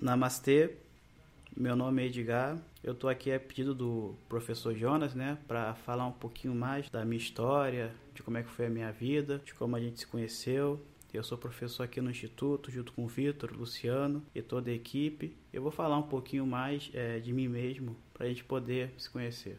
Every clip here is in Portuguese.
Namastê, meu nome é Edgar. Eu estou aqui a pedido do professor Jonas, né, para falar um pouquinho mais da minha história, de como é que foi a minha vida, de como a gente se conheceu. Eu sou professor aqui no Instituto, junto com o Vitor, Luciano e toda a equipe. Eu vou falar um pouquinho mais é, de mim mesmo, para a gente poder se conhecer.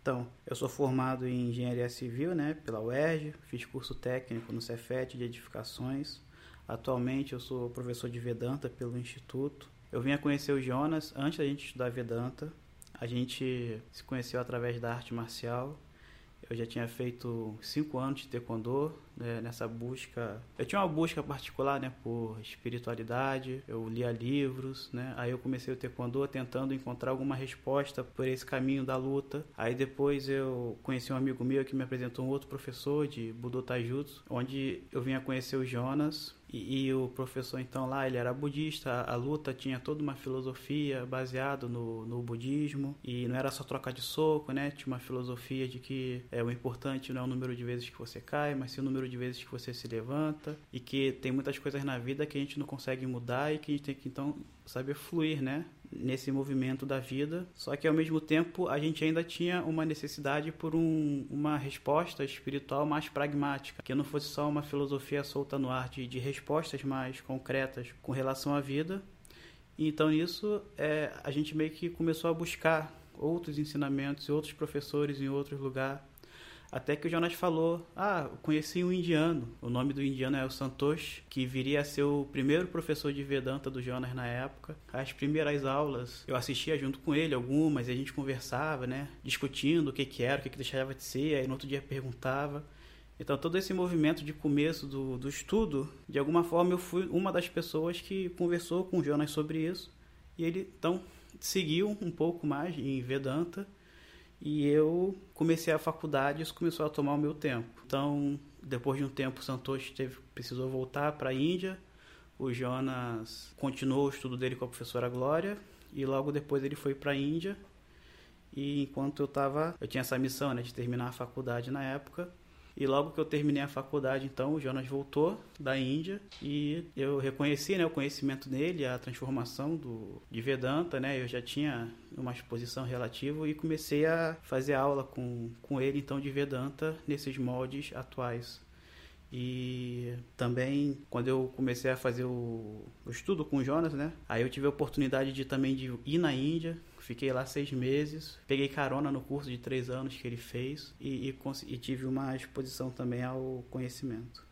Então, eu sou formado em Engenharia Civil, né, pela UERJ, fiz curso técnico no Cefet de Edificações. Atualmente eu sou professor de Vedanta pelo Instituto. Eu vim a conhecer o Jonas antes da gente estudar Vedanta. A gente se conheceu através da arte marcial. Eu já tinha feito cinco anos de taekwondo, né, nessa busca. Eu tinha uma busca particular, né, por espiritualidade. Eu lia livros, né. Aí eu comecei o taekwondo tentando encontrar alguma resposta por esse caminho da luta. Aí depois eu conheci um amigo meu que me apresentou um outro professor de Budo Taijutsu, onde eu vinha conhecer o Jonas. E, e, o professor então lá ele era budista a, a, luta tinha toda uma filosofia baseada no, no budismo e não era só trocar de soco né? Tinha uma filosofia de que é o importante não é o número de vezes que você cai mas sim o número de vezes que você se levanta e que tem muitas coisas na vida que a gente não consegue mudar e que a gente tem que então saber fluir né nesse movimento da vida, só que ao mesmo tempo a gente ainda tinha uma necessidade por um, uma resposta espiritual mais pragmática, que não fosse só uma filosofia solta no ar de, de respostas mais concretas com relação à vida. Então nisso é, a gente meio que começou a buscar outros ensinamentos e outros professores em outros lugares até que o Jonas falou: Ah, conheci um indiano. O nome do indiano é o Santosh, que viria a ser o primeiro professor de Vedanta do Jonas na época. As primeiras aulas eu assistia junto com ele, algumas, e a gente conversava, né? Discutindo o que, que era, o que, que deixava de ser. Aí no outro dia perguntava. Então, todo esse movimento de começo do, do estudo, de alguma forma eu fui uma das pessoas que conversou com o Jonas sobre isso. E ele, então, seguiu um pouco mais em Vedanta e eu comecei a faculdade e isso começou a tomar o meu tempo. Então, depois de um tempo, o Santoshi teve, precisou voltar para a Índia. O Jonas continuou o estudo dele com a professora Glória e logo depois ele foi para a Índia. E enquanto eu estava, eu tinha essa missão né, de terminar a faculdade na época. E logo que eu terminei a faculdade, então, o Jonas voltou da Índia e eu reconheci né, o conhecimento dele, a transformação do, de Vedanta, né? Eu já tinha uma exposição relativa e comecei a fazer aula com, com ele, então, de Vedanta nesses moldes atuais. E também, quando eu comecei a fazer o, o estudo com o Jonas, né? Aí eu tive a oportunidade de também de ir na Índia, Fiquei lá seis meses, peguei carona no curso de três anos que ele fez e, e, e tive uma exposição também ao conhecimento.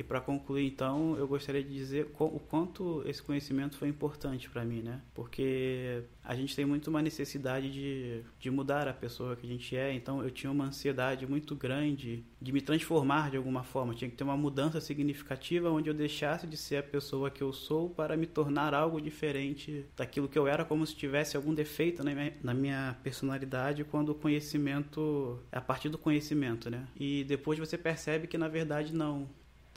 E para concluir, então, eu gostaria de dizer o quanto esse conhecimento foi importante para mim, né? Porque a gente tem muito uma necessidade de, de mudar a pessoa que a gente é, então eu tinha uma ansiedade muito grande de me transformar de alguma forma. Tinha que ter uma mudança significativa onde eu deixasse de ser a pessoa que eu sou para me tornar algo diferente daquilo que eu era, como se tivesse algum defeito na minha, na minha personalidade, quando o conhecimento a partir do conhecimento, né? E depois você percebe que na verdade não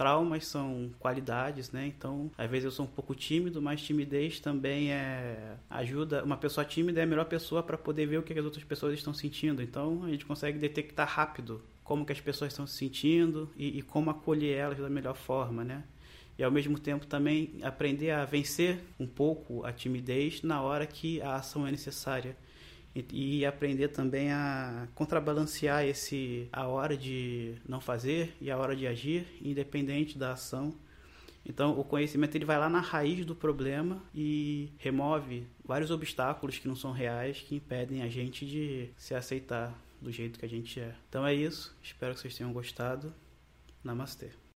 traumas são qualidades, né? Então, às vezes eu sou um pouco tímido, mas timidez também é ajuda. Uma pessoa tímida é a melhor pessoa para poder ver o que as outras pessoas estão sentindo. Então, a gente consegue detectar rápido como que as pessoas estão se sentindo e, e como acolher elas da melhor forma, né? E ao mesmo tempo também aprender a vencer um pouco a timidez na hora que a ação é necessária e, e, aprender também a contrabalancear esse a hora de não fazer e a hora de agir, independente da ação. Então, o conhecimento ele vai lá na raiz do problema e remove vários obstáculos que não são reais que impedem a gente de se aceitar do jeito que a gente é. Então é isso. Espero que vocês tenham gostado. Namastê.